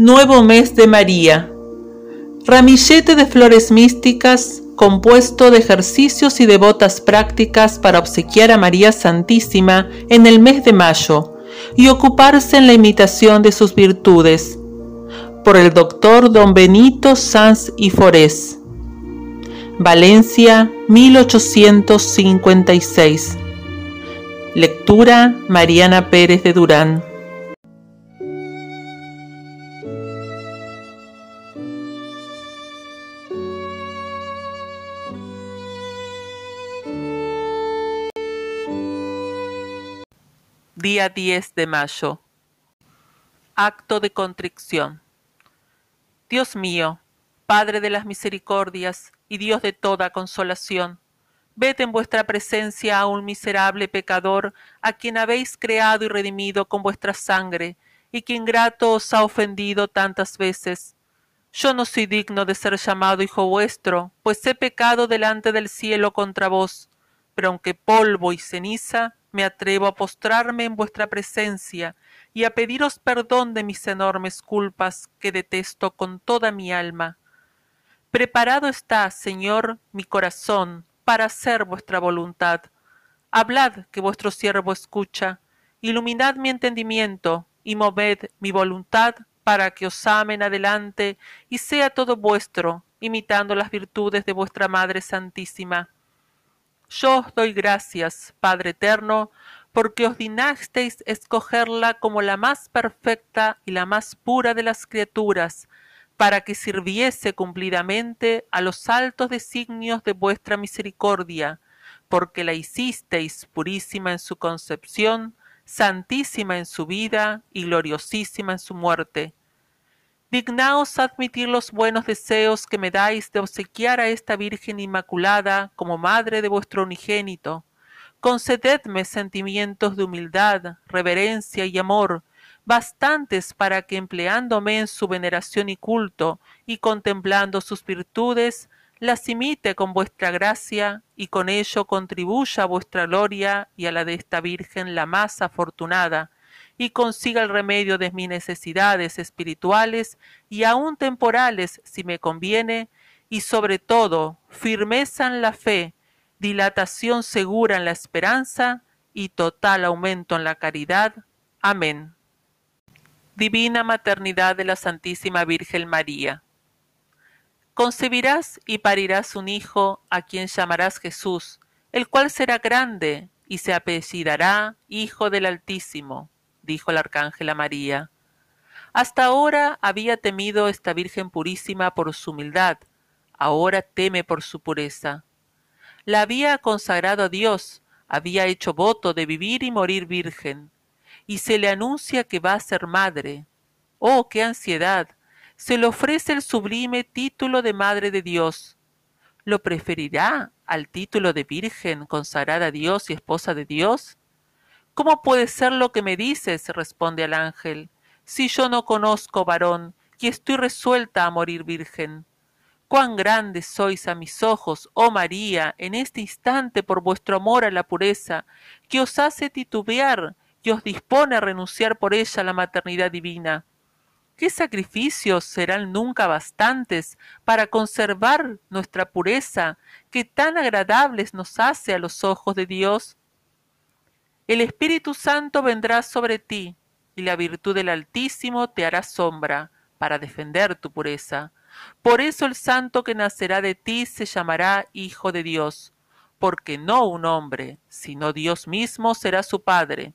Nuevo mes de María. Ramillete de flores místicas compuesto de ejercicios y devotas prácticas para obsequiar a María Santísima en el mes de mayo y ocuparse en la imitación de sus virtudes. Por el doctor don Benito Sanz y Forés. Valencia, 1856. Lectura Mariana Pérez de Durán. Día 10 de mayo. Acto de contrición. Dios mío, Padre de las misericordias y Dios de toda consolación, ved en vuestra presencia a un miserable pecador a quien habéis creado y redimido con vuestra sangre y que ingrato os ha ofendido tantas veces. Yo no soy digno de ser llamado hijo vuestro, pues he pecado delante del cielo contra vos, pero aunque polvo y ceniza, me atrevo a postrarme en vuestra presencia y a pediros perdón de mis enormes culpas que detesto con toda mi alma. Preparado está, Señor, mi corazón para hacer vuestra voluntad. Hablad que vuestro siervo escucha, iluminad mi entendimiento y moved mi voluntad para que os amen adelante y sea todo vuestro, imitando las virtudes de vuestra Madre Santísima yo os doy gracias, Padre eterno, porque os dignasteis escogerla como la más perfecta y la más pura de las criaturas, para que sirviese cumplidamente a los altos designios de vuestra misericordia, porque la hicisteis purísima en su concepción, santísima en su vida y gloriosísima en su muerte dignaos admitir los buenos deseos que me dais de obsequiar a esta Virgen Inmaculada como madre de vuestro unigénito. Concededme sentimientos de humildad, reverencia y amor, bastantes para que empleándome en su veneración y culto, y contemplando sus virtudes, las imite con vuestra gracia, y con ello contribuya a vuestra gloria y a la de esta Virgen la más afortunada, y consiga el remedio de mis necesidades espirituales y aun temporales si me conviene, y sobre todo firmeza en la fe, dilatación segura en la esperanza y total aumento en la caridad. Amén. Divina Maternidad de la Santísima Virgen María. Concebirás y parirás un hijo a quien llamarás Jesús, el cual será grande y se apellidará Hijo del Altísimo dijo el arcángel a María. Hasta ahora había temido esta Virgen purísima por su humildad, ahora teme por su pureza. La había consagrado a Dios, había hecho voto de vivir y morir virgen, y se le anuncia que va a ser madre. ¡Oh, qué ansiedad! Se le ofrece el sublime título de Madre de Dios. ¿Lo preferirá al título de Virgen consagrada a Dios y esposa de Dios? ¿Cómo puede ser lo que me dices? responde al ángel, si yo no conozco varón y estoy resuelta a morir virgen. Cuán grande sois a mis ojos, oh María, en este instante por vuestro amor a la pureza, que os hace titubear y os dispone a renunciar por ella a la maternidad divina. ¿Qué sacrificios serán nunca bastantes para conservar nuestra pureza, que tan agradables nos hace a los ojos de Dios? El Espíritu Santo vendrá sobre ti, y la virtud del Altísimo te hará sombra, para defender tu pureza. Por eso el santo que nacerá de ti se llamará Hijo de Dios, porque no un hombre, sino Dios mismo será su Padre.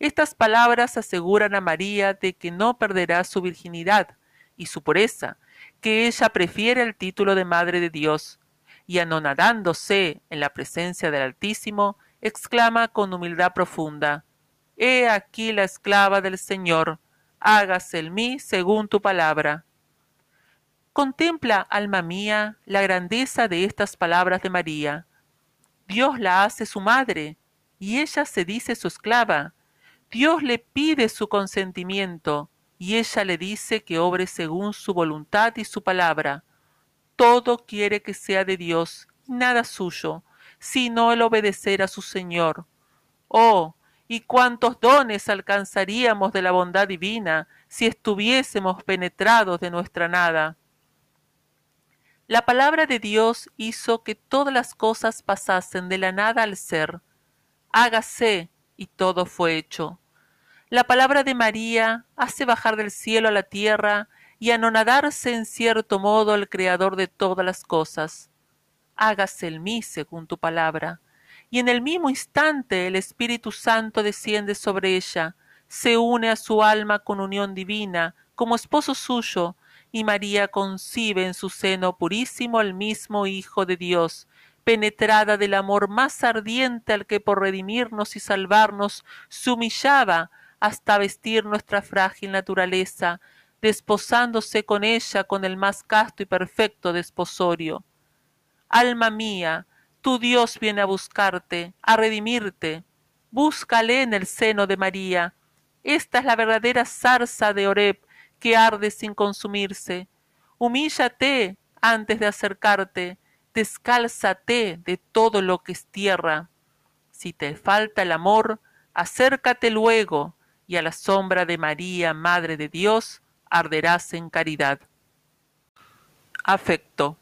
Estas palabras aseguran a María de que no perderá su virginidad y su pureza, que ella prefiere el título de Madre de Dios, y anonadándose en la presencia del Altísimo, exclama con humildad profunda, He aquí la esclava del Señor, hágase en mí según tu palabra. Contempla, alma mía, la grandeza de estas palabras de María. Dios la hace su madre, y ella se dice su esclava. Dios le pide su consentimiento, y ella le dice que obre según su voluntad y su palabra. Todo quiere que sea de Dios, nada suyo, sino el obedecer a su Señor. Oh, y cuántos dones alcanzaríamos de la bondad divina si estuviésemos penetrados de nuestra nada. La palabra de Dios hizo que todas las cosas pasasen de la nada al ser. Hágase, y todo fue hecho. La palabra de María hace bajar del cielo a la tierra y anonadarse en cierto modo al Creador de todas las cosas. Hágase en mí según tu palabra y en el mismo instante el Espíritu Santo desciende sobre ella, se une a su alma con unión divina, como esposo suyo, y María concibe en su seno purísimo al mismo Hijo de Dios, penetrada del amor más ardiente al que por redimirnos y salvarnos se humillaba hasta vestir nuestra frágil naturaleza, desposándose con ella con el más casto y perfecto desposorio. Alma mía, tu Dios viene a buscarte, a redimirte. Búscale en el seno de María. Esta es la verdadera zarza de Oreb que arde sin consumirse. Humíllate antes de acercarte, descálzate de todo lo que es tierra. Si te falta el amor, acércate luego, y a la sombra de María, Madre de Dios, arderás en caridad. Afecto.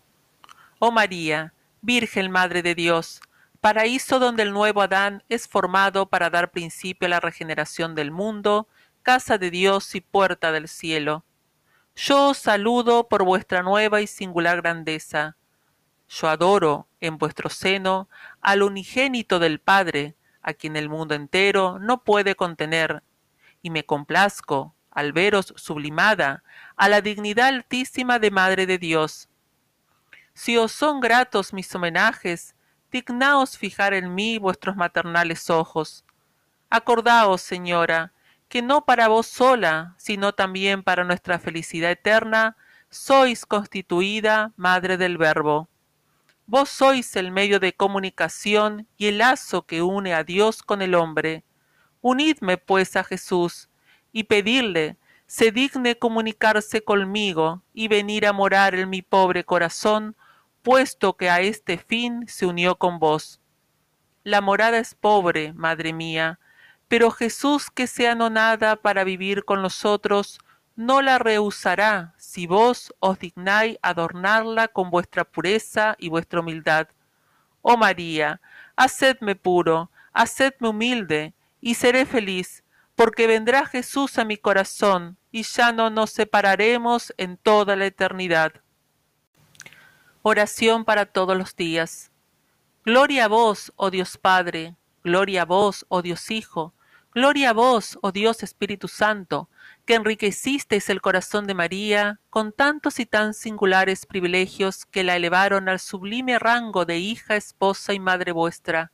Oh María, Virgen Madre de Dios, paraíso donde el nuevo Adán es formado para dar principio a la regeneración del mundo, casa de Dios y puerta del cielo. Yo os saludo por vuestra nueva y singular grandeza. Yo adoro en vuestro seno al unigénito del Padre, a quien el mundo entero no puede contener, y me complazco, al veros sublimada, a la dignidad altísima de Madre de Dios, si os son gratos mis homenajes, dignaos fijar en mí vuestros maternales ojos. Acordaos, señora, que no para vos sola, sino también para nuestra felicidad eterna, sois constituida Madre del Verbo. Vos sois el medio de comunicación y el lazo que une a Dios con el hombre. Unidme pues a Jesús, y pedidle se digne comunicarse conmigo y venir a morar en mi pobre corazón puesto que a este fin se unió con vos. La morada es pobre, madre mía, pero Jesús que se anonada para vivir con nosotros, no la rehusará si vos os dignáis adornarla con vuestra pureza y vuestra humildad. Oh María, hacedme puro, hacedme humilde, y seré feliz, porque vendrá Jesús a mi corazón, y ya no nos separaremos en toda la eternidad. Oración para todos los días. Gloria a vos, oh Dios Padre, gloria a vos, oh Dios Hijo, gloria a vos, oh Dios Espíritu Santo, que enriquecisteis el corazón de María con tantos y tan singulares privilegios que la elevaron al sublime rango de hija, esposa y madre vuestra.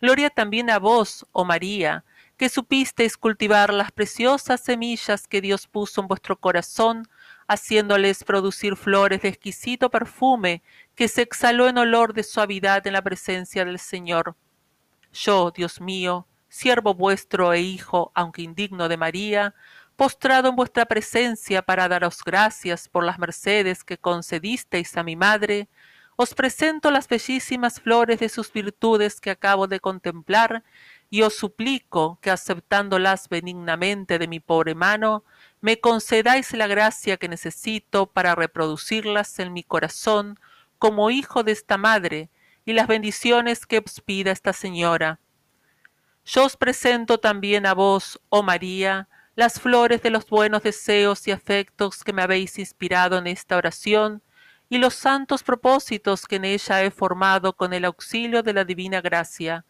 Gloria también a vos, oh María, que supisteis cultivar las preciosas semillas que Dios puso en vuestro corazón haciéndoles producir flores de exquisito perfume que se exhaló en olor de suavidad en la presencia del Señor. Yo, Dios mío, siervo vuestro e hijo, aunque indigno de María, postrado en vuestra presencia para daros gracias por las mercedes que concedisteis a mi madre, os presento las bellísimas flores de sus virtudes que acabo de contemplar y os suplico que aceptándolas benignamente de mi pobre mano, me concedáis la gracia que necesito para reproducirlas en mi corazón como hijo de esta madre y las bendiciones que os pida esta señora. Yo os presento también a vos, oh María, las flores de los buenos deseos y afectos que me habéis inspirado en esta oración y los santos propósitos que en ella he formado con el auxilio de la divina gracia.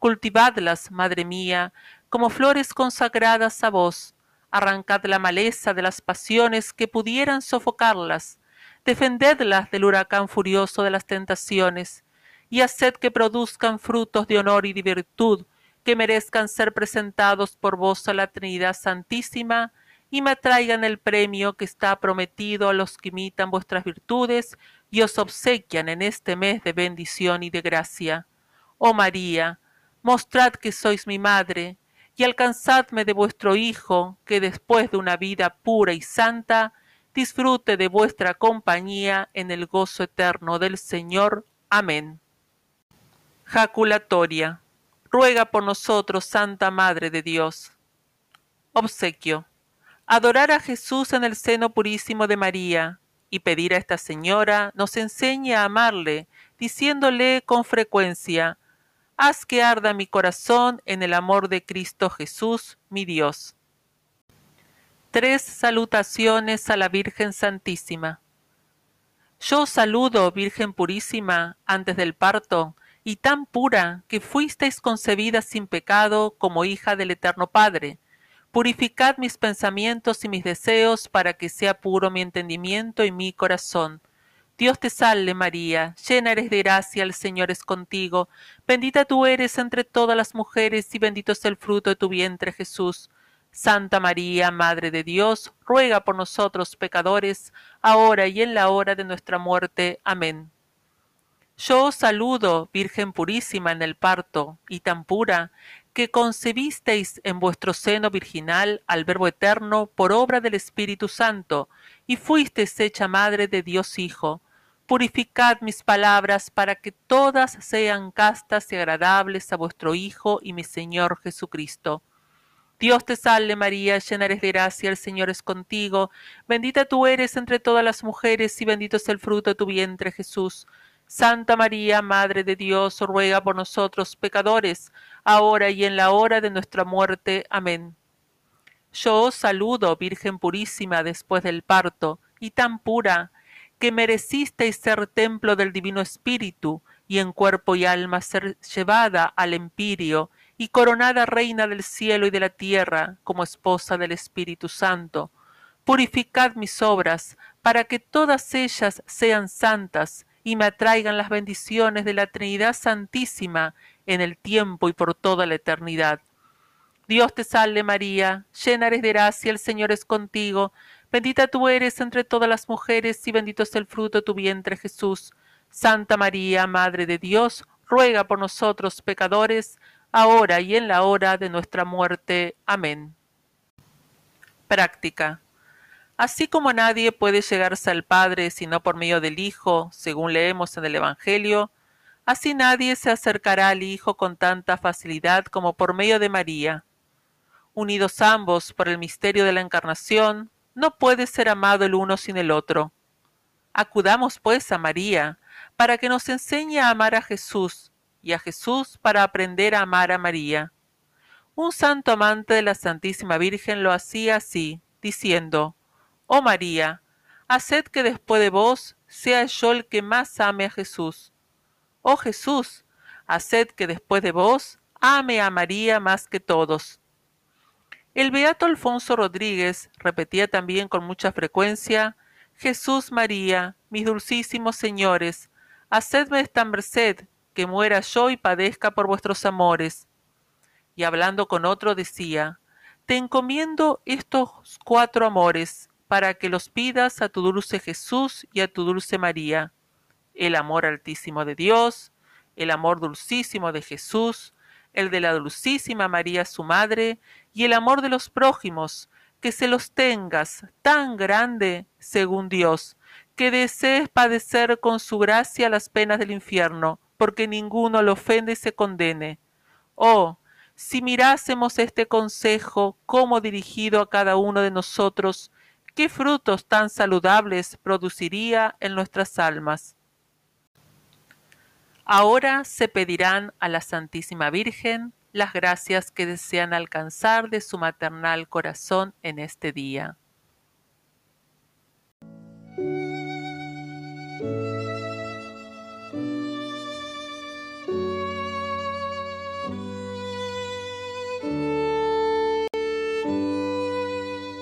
Cultivadlas, Madre mía, como flores consagradas a vos, arrancad la maleza de las pasiones que pudieran sofocarlas, defendedlas del huracán furioso de las tentaciones, y haced que produzcan frutos de honor y de virtud, que merezcan ser presentados por vos a la Trinidad Santísima, y me traigan el premio que está prometido a los que imitan vuestras virtudes y os obsequian en este mes de bendición y de gracia. Oh María, mostrad que sois mi madre, y alcanzadme de vuestro Hijo, que después de una vida pura y santa, disfrute de vuestra compañía en el gozo eterno del Señor. Amén. Jaculatoria. ruega por nosotros, Santa Madre de Dios. Obsequio. Adorar a Jesús en el seno purísimo de María y pedir a esta señora nos enseñe a amarle, diciéndole con frecuencia, haz que arda mi corazón en el amor de Cristo Jesús, mi Dios. Tres salutaciones a la Virgen Santísima. Yo saludo, Virgen purísima, antes del parto, y tan pura que fuisteis concebida sin pecado como hija del Eterno Padre. Purificad mis pensamientos y mis deseos para que sea puro mi entendimiento y mi corazón. Dios te salve María, llena eres de gracia, el Señor es contigo, bendita tú eres entre todas las mujeres y bendito es el fruto de tu vientre Jesús. Santa María, Madre de Dios, ruega por nosotros pecadores, ahora y en la hora de nuestra muerte. Amén. Yo os saludo, Virgen purísima en el parto, y tan pura, que concebisteis en vuestro seno virginal al Verbo eterno por obra del Espíritu Santo, y fuisteis hecha Madre de Dios Hijo. Purificad mis palabras para que todas sean castas y agradables a vuestro Hijo y mi Señor Jesucristo Dios te salve María, llena eres de gracia, el Señor es contigo, bendita tú eres entre todas las mujeres y bendito es el fruto de tu vientre Jesús. Santa María, Madre de Dios, ruega por nosotros pecadores, ahora y en la hora de nuestra muerte. Amén. Yo os saludo, Virgen purísima, después del parto, y tan pura, que merecisteis ser templo del Divino Espíritu, y en cuerpo y alma ser llevada al empirio, y coronada reina del cielo y de la tierra, como esposa del Espíritu Santo. Purificad mis obras, para que todas ellas sean santas y me atraigan las bendiciones de la Trinidad Santísima en el tiempo y por toda la eternidad. Dios te salve María, llena eres de gracia, el Señor es contigo, bendita tú eres entre todas las mujeres y bendito es el fruto de tu vientre Jesús. Santa María, Madre de Dios, ruega por nosotros pecadores, ahora y en la hora de nuestra muerte. Amén. Práctica. Así como nadie puede llegarse al Padre sino por medio del Hijo, según leemos en el Evangelio, así nadie se acercará al Hijo con tanta facilidad como por medio de María. Unidos ambos por el misterio de la Encarnación, no puede ser amado el uno sin el otro. Acudamos pues a María, para que nos enseñe a amar a Jesús, y a Jesús para aprender a amar a María. Un santo amante de la Santísima Virgen lo hacía así, diciendo, Oh María, haced que después de vos sea yo el que más ame a Jesús. Oh Jesús, haced que después de vos ame a María más que todos. El beato Alfonso Rodríguez repetía también con mucha frecuencia, Jesús María, mis dulcísimos señores, hacedme esta merced que muera yo y padezca por vuestros amores. Y hablando con otro decía, Te encomiendo estos cuatro amores, para que los pidas a tu dulce Jesús y a tu dulce María, el amor altísimo de Dios, el amor dulcísimo de Jesús, el de la dulcísima María su madre, y el amor de los prójimos, que se los tengas tan grande según Dios, que desees padecer con su gracia las penas del infierno, porque ninguno lo ofende y se condene. Oh, si mirásemos este consejo como dirigido a cada uno de nosotros, qué frutos tan saludables produciría en nuestras almas. Ahora se pedirán a la Santísima Virgen las gracias que desean alcanzar de su maternal corazón en este día.